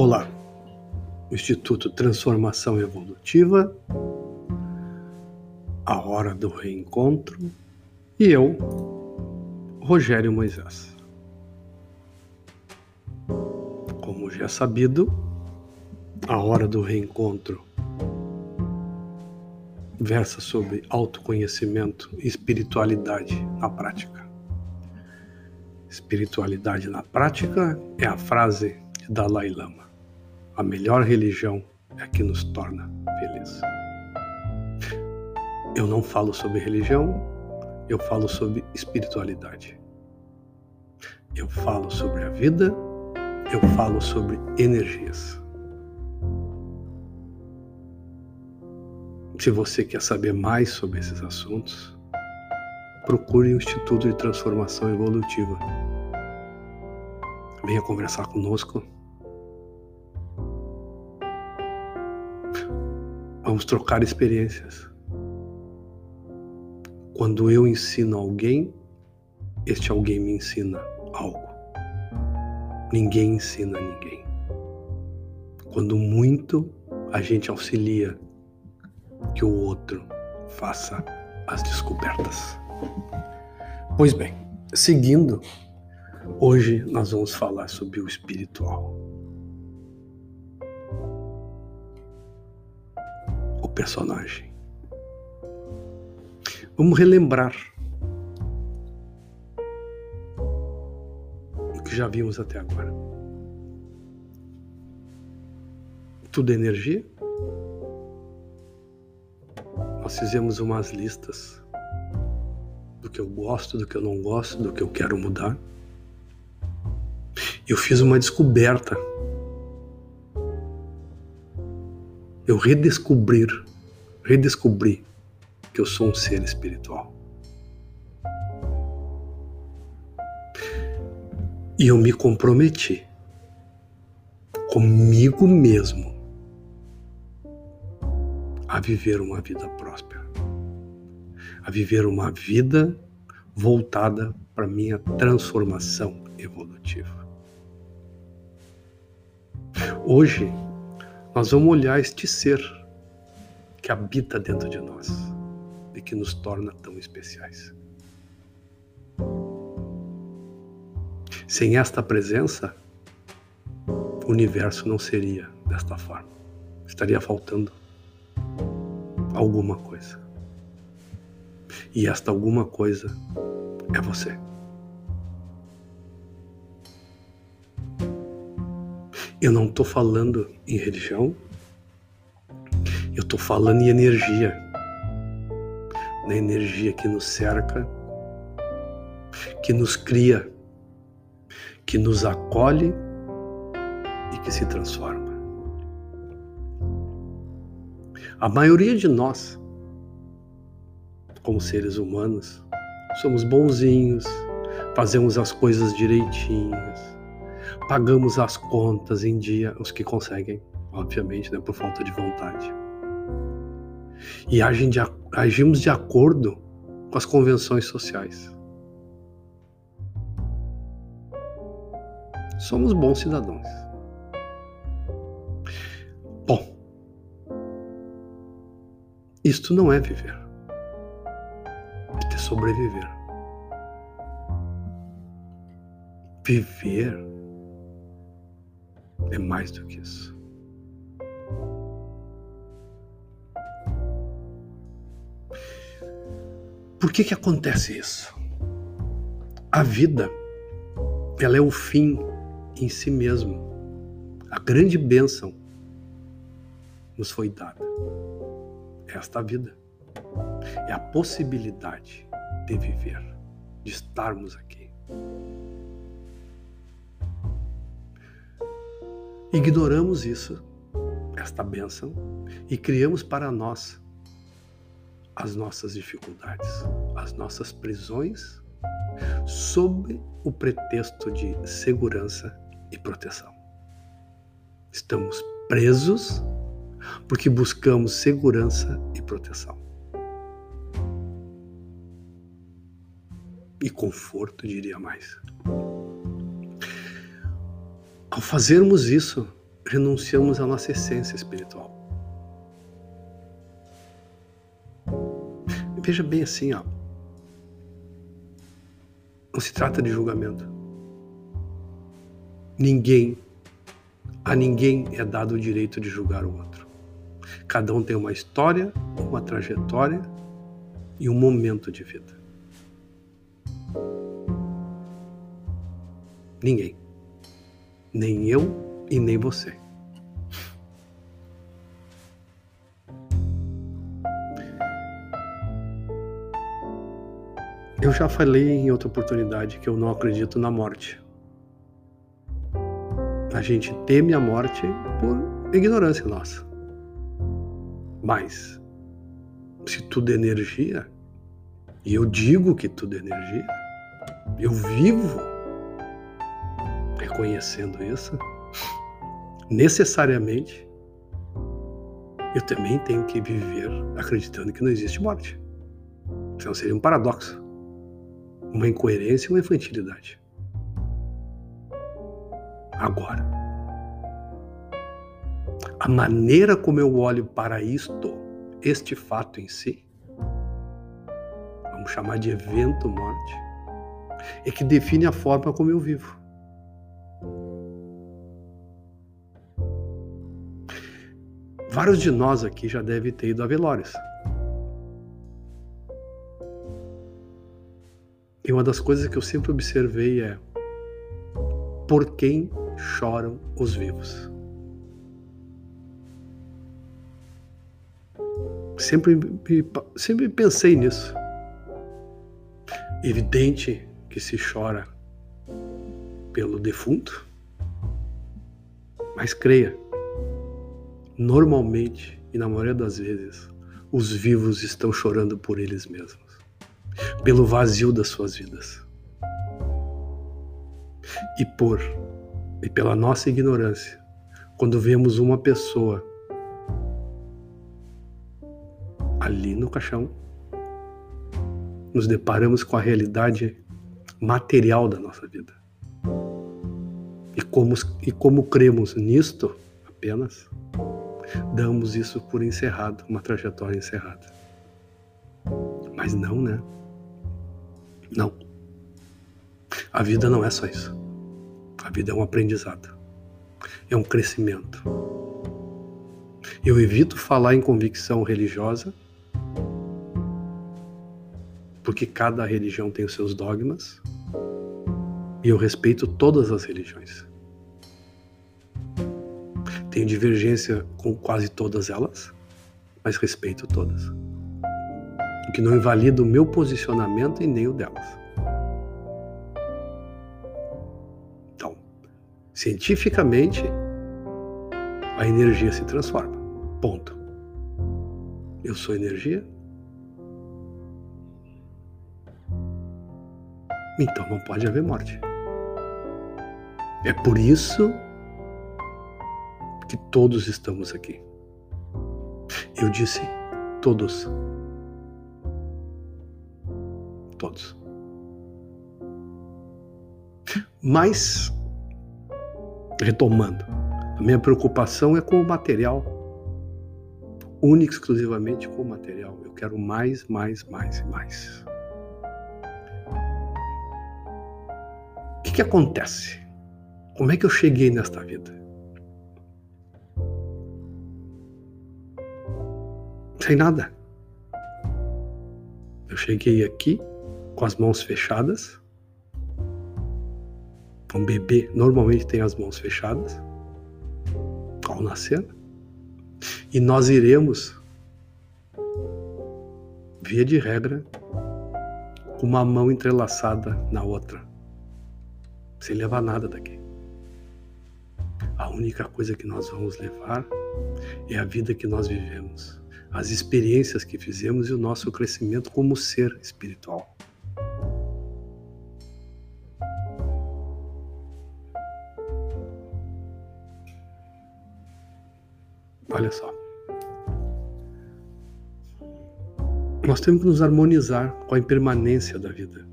Olá, Instituto Transformação Evolutiva, a hora do reencontro e eu, Rogério Moisés. Como já é sabido, a hora do reencontro versa sobre autoconhecimento e espiritualidade na prática. Espiritualidade na prática é a frase de Dalai Lama. A melhor religião é a que nos torna felizes. Eu não falo sobre religião, eu falo sobre espiritualidade. Eu falo sobre a vida, eu falo sobre energias. Se você quer saber mais sobre esses assuntos, procure o Instituto de Transformação Evolutiva. Venha conversar conosco Vamos trocar experiências. Quando eu ensino alguém, este alguém me ensina algo. Ninguém ensina ninguém. Quando muito, a gente auxilia que o outro faça as descobertas. Pois bem, seguindo, hoje nós vamos falar sobre o espiritual. Personagem. Vamos relembrar o que já vimos até agora. Tudo é energia. Nós fizemos umas listas do que eu gosto, do que eu não gosto, do que eu quero mudar. Eu fiz uma descoberta. Eu redescobrir redescobri que eu sou um ser espiritual. E eu me comprometi comigo mesmo a viver uma vida próspera, a viver uma vida voltada para minha transformação evolutiva. Hoje nós vamos olhar este ser que habita dentro de nós e que nos torna tão especiais. Sem esta presença, o universo não seria desta forma. Estaria faltando alguma coisa. E esta alguma coisa é você. Eu não estou falando em religião, eu estou falando em energia, na energia que nos cerca, que nos cria, que nos acolhe e que se transforma. A maioria de nós, como seres humanos, somos bonzinhos, fazemos as coisas direitinhas, pagamos as contas em dia, os que conseguem, obviamente, né, por falta de vontade e agem de, agimos de acordo com as convenções sociais. Somos bons cidadãos. Bom, isto não é viver, é sobreviver. Viver é mais do que isso. Por que que acontece isso? A vida, ela é o fim em si mesmo. A grande bênção nos foi dada. Esta vida é a possibilidade de viver, de estarmos aqui. Ignoramos isso, esta bênção, e criamos para nós as nossas dificuldades, as nossas prisões, sob o pretexto de segurança e proteção. Estamos presos porque buscamos segurança e proteção. E conforto, diria mais. Ao fazermos isso, renunciamos à nossa essência espiritual. Veja bem assim, ó. Não se trata de julgamento. Ninguém, a ninguém é dado o direito de julgar o outro. Cada um tem uma história, uma trajetória e um momento de vida. Ninguém. Nem eu e nem você. Eu já falei em outra oportunidade que eu não acredito na morte. A gente teme a morte por ignorância nossa. Mas, se tudo é energia, e eu digo que tudo é energia, eu vivo reconhecendo isso, necessariamente eu também tenho que viver acreditando que não existe morte. Senão seria um paradoxo, uma incoerência e uma infantilidade. Agora, a maneira como eu olho para isto, este fato em si, vamos chamar de evento morte, é que define a forma como eu vivo. Vários de nós aqui já devem ter ido a velórios. E uma das coisas que eu sempre observei é por quem choram os vivos. Sempre, sempre pensei nisso. Evidente que se chora pelo defunto, mas creia, normalmente e na maioria das vezes, os vivos estão chorando por eles mesmos, pelo vazio das suas vidas. E por e pela nossa ignorância, quando vemos uma pessoa ali no caixão, nos deparamos com a realidade material da nossa vida. E como, e como cremos nisto apenas, damos isso por encerrado, uma trajetória encerrada. Mas não, né? Não. A vida não é só isso. A vida é um aprendizado, é um crescimento. Eu evito falar em convicção religiosa, porque cada religião tem os seus dogmas, e eu respeito todas as religiões. Tenho divergência com quase todas elas, mas respeito todas. O que não invalida o meu posicionamento e nem o delas. Cientificamente, a energia se transforma. Ponto. Eu sou energia. Então não pode haver morte. É por isso que todos estamos aqui. Eu disse todos. Todos. Mas retomando, a minha preocupação é com o material, única exclusivamente com o material. Eu quero mais, mais, mais e mais. O que, que acontece? Como é que eu cheguei nesta vida? Sem nada. Eu cheguei aqui com as mãos fechadas um bebê normalmente tem as mãos fechadas ao nascer. E nós iremos, via de regra, com uma mão entrelaçada na outra, sem levar nada daqui. A única coisa que nós vamos levar é a vida que nós vivemos, as experiências que fizemos e o nosso crescimento como ser espiritual. Olha só. Nós temos que nos harmonizar com a impermanência da vida.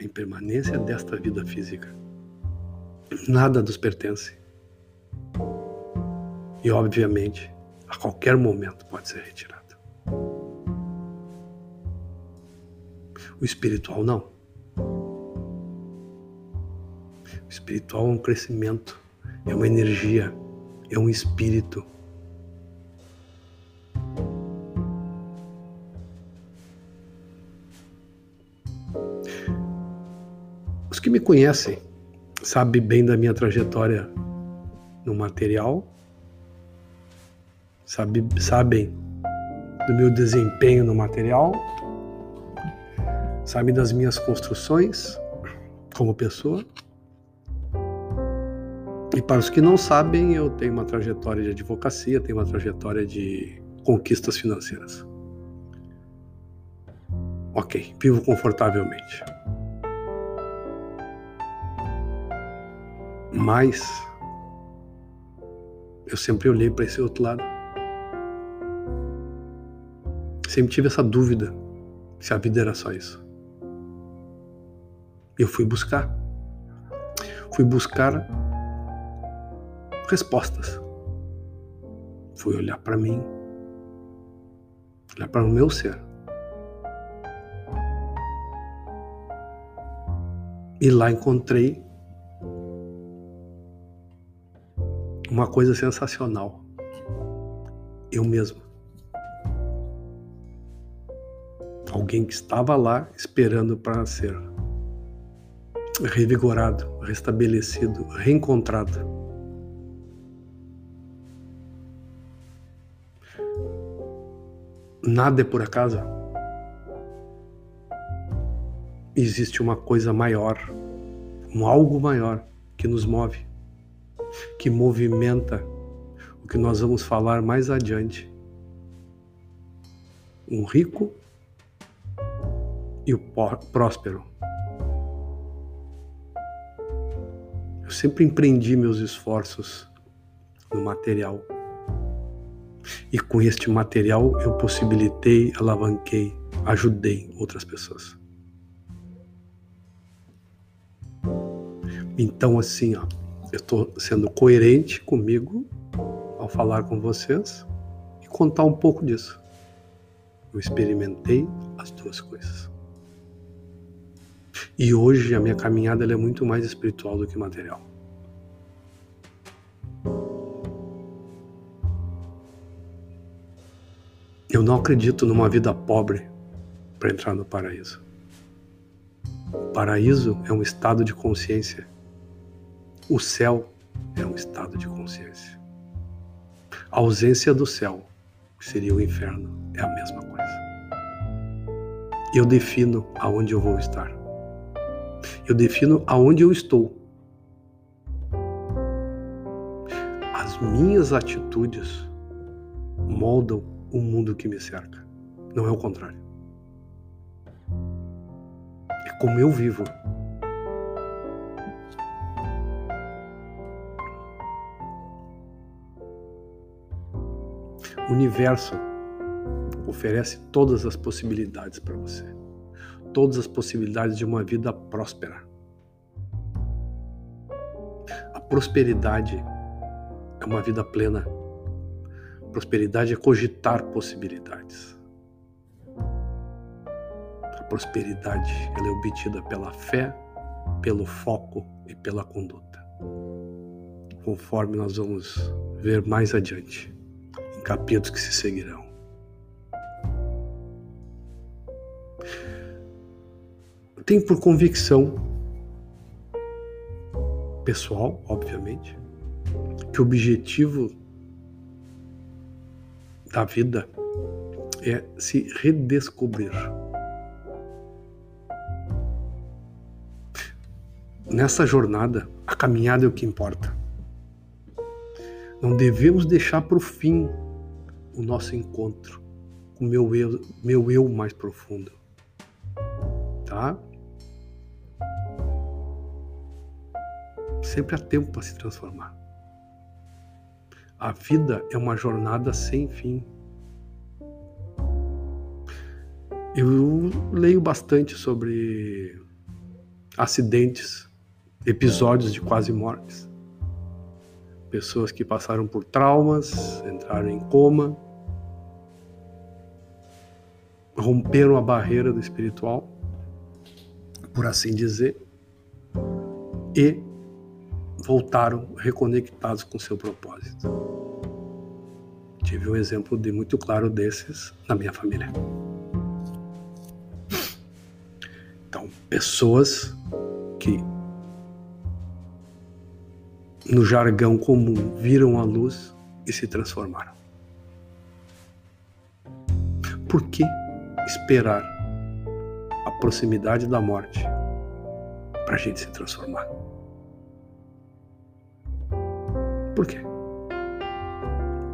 A impermanência desta vida física. Nada nos pertence. E, obviamente, a qualquer momento pode ser retirado. O espiritual não. O espiritual é um crescimento, é uma energia, é um espírito. Os que me conhecem sabem bem da minha trajetória no material, sabe, sabem do meu desempenho no material, sabem das minhas construções como pessoa. E para os que não sabem, eu tenho uma trajetória de advocacia, tenho uma trajetória de conquistas financeiras. Ok, vivo confortavelmente. Mas eu sempre olhei para esse outro lado. Sempre tive essa dúvida se a vida era só isso. Eu fui buscar. Fui buscar respostas. Fui olhar para mim, olhar para o meu ser. E lá encontrei uma coisa sensacional. Eu mesmo. Alguém que estava lá esperando para ser revigorado, restabelecido, reencontrado. Nada é por acaso. Existe uma coisa maior, um algo maior que nos move que movimenta o que nós vamos falar mais adiante. Um rico e o próspero. Eu sempre empreendi meus esforços no material. E com este material eu possibilitei, alavanquei, ajudei outras pessoas. Então, assim, ó, eu estou sendo coerente comigo ao falar com vocês e contar um pouco disso. Eu experimentei as duas coisas. E hoje a minha caminhada é muito mais espiritual do que material. Eu não acredito numa vida pobre para entrar no paraíso. O paraíso é um estado de consciência o céu é um estado de consciência. A ausência do céu, que seria o inferno, é a mesma coisa. Eu defino aonde eu vou estar. Eu defino aonde eu estou. As minhas atitudes moldam o mundo que me cerca. Não é o contrário. É como eu vivo O universo oferece todas as possibilidades para você. Todas as possibilidades de uma vida próspera. A prosperidade é uma vida plena. Prosperidade é cogitar possibilidades. A prosperidade ela é obtida pela fé, pelo foco e pela conduta. Conforme nós vamos ver mais adiante capítulos que se seguirão. Tenho por convicção pessoal, obviamente, que o objetivo da vida é se redescobrir. Nessa jornada, a caminhada é o que importa. Não devemos deixar para o fim o nosso encontro com o meu eu, meu eu mais profundo. Tá? Sempre há tempo para se transformar. A vida é uma jornada sem fim. Eu leio bastante sobre acidentes episódios de quase mortes, pessoas que passaram por traumas, entraram em coma, romperam a barreira do espiritual, por assim dizer, e voltaram reconectados com seu propósito. Tive um exemplo de muito claro desses na minha família. Então, pessoas que no jargão comum viram a luz e se transformaram. Por que esperar a proximidade da morte para a gente se transformar? Por quê?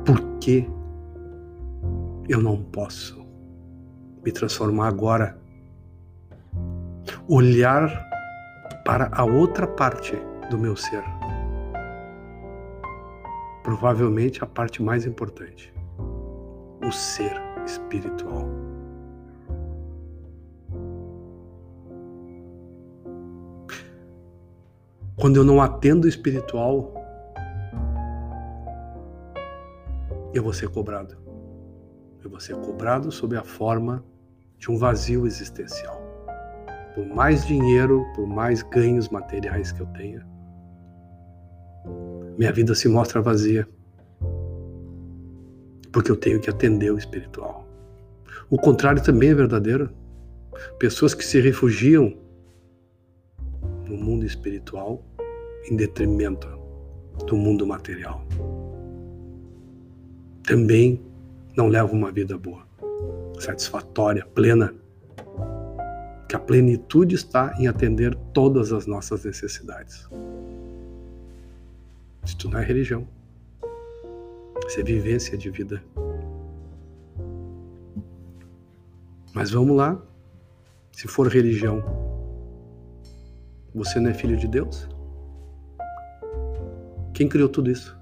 Por que eu não posso me transformar agora? Olhar para a outra parte do meu ser. Provavelmente a parte mais importante, o ser espiritual. Quando eu não atendo o espiritual, eu vou ser cobrado. Eu vou ser cobrado sob a forma de um vazio existencial. Por mais dinheiro, por mais ganhos materiais que eu tenha, minha vida se mostra vazia. Porque eu tenho que atender o espiritual. O contrário também é verdadeiro. Pessoas que se refugiam no mundo espiritual em detrimento do mundo material também não leva uma vida boa, satisfatória, plena. Que a plenitude está em atender todas as nossas necessidades. Isso não é religião. Isso é vivência de vida. Mas vamos lá. Se for religião, você não é filho de Deus? Quem criou tudo isso?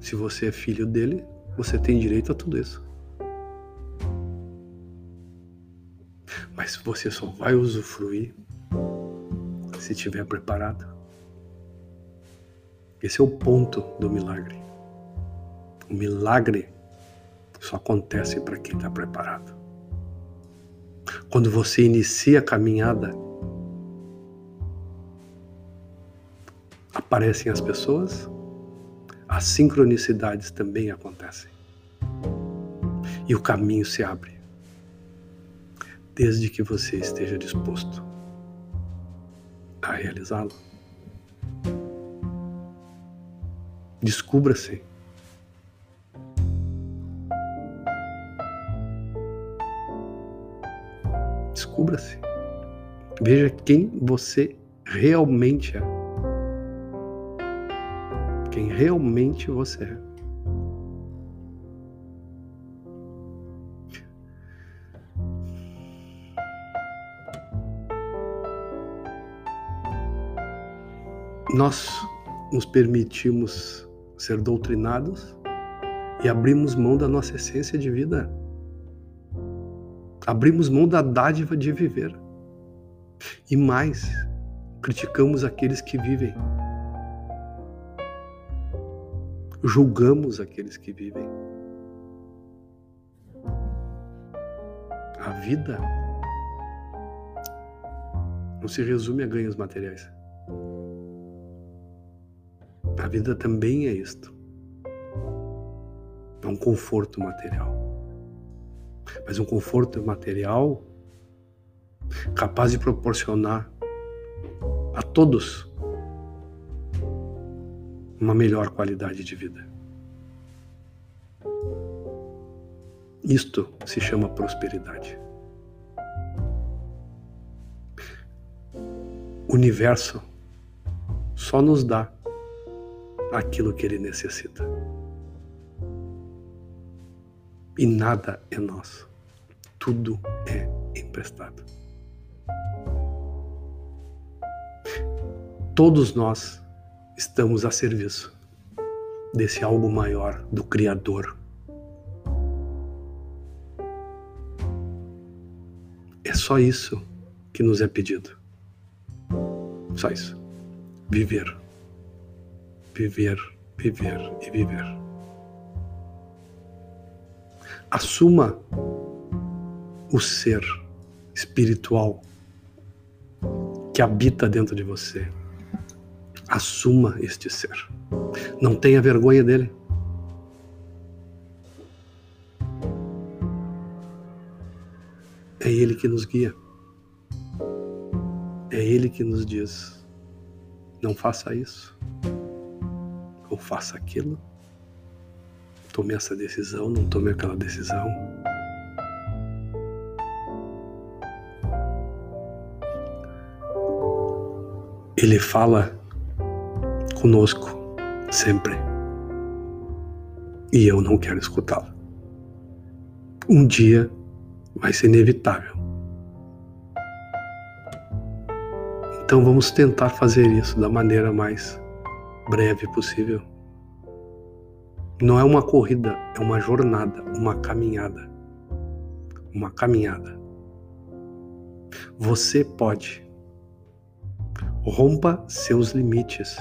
Se você é filho dele, você tem direito a tudo isso. Mas você só vai usufruir se estiver preparado. Esse é o ponto do milagre. O milagre só acontece para quem está preparado. Quando você inicia a caminhada, aparecem as pessoas, as sincronicidades também acontecem. E o caminho se abre, desde que você esteja disposto a realizá-lo. Descubra-se. Descubra-se. Veja quem você realmente é quem realmente você é. Nós nos permitimos ser doutrinados e abrimos mão da nossa essência de vida. Abrimos mão da dádiva de viver. E mais, criticamos aqueles que vivem julgamos aqueles que vivem. A vida não se resume a ganhos materiais. A vida também é isto. É um conforto material. Mas um conforto material capaz de proporcionar a todos uma melhor qualidade de vida. Isto se chama prosperidade. O universo só nos dá aquilo que ele necessita. E nada é nosso. Tudo é emprestado. Todos nós estamos a serviço desse algo maior do Criador. É só isso que nos é pedido. Só isso. Viver. Viver, viver e viver. Assuma o ser espiritual que habita dentro de você. Assuma este ser. Não tenha vergonha dele. É Ele que nos guia. É Ele que nos diz: não faça isso, ou faça aquilo. Tome essa decisão, não tome aquela decisão. Ele fala conosco sempre. E eu não quero escutá-lo. Um dia vai ser inevitável. Então vamos tentar fazer isso da maneira mais breve possível. Não é uma corrida, é uma jornada, uma caminhada. Uma caminhada. Você pode Rompa seus limites.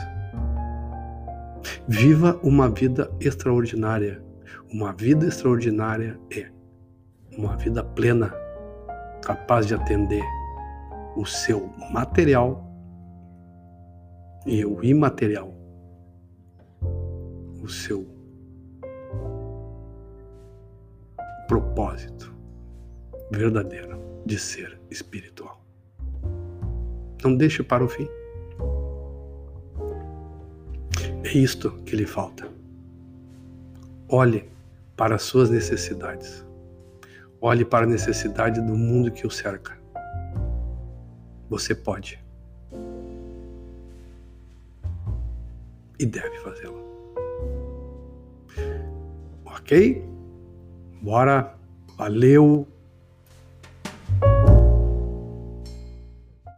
Viva uma vida extraordinária. Uma vida extraordinária é uma vida plena, capaz de atender o seu material e o imaterial, o seu propósito verdadeiro de ser espiritual. Não deixe para o fim. É isto que lhe falta. Olhe para as suas necessidades. Olhe para a necessidade do mundo que o cerca. Você pode. E deve fazê-lo. Ok? Bora. Valeu.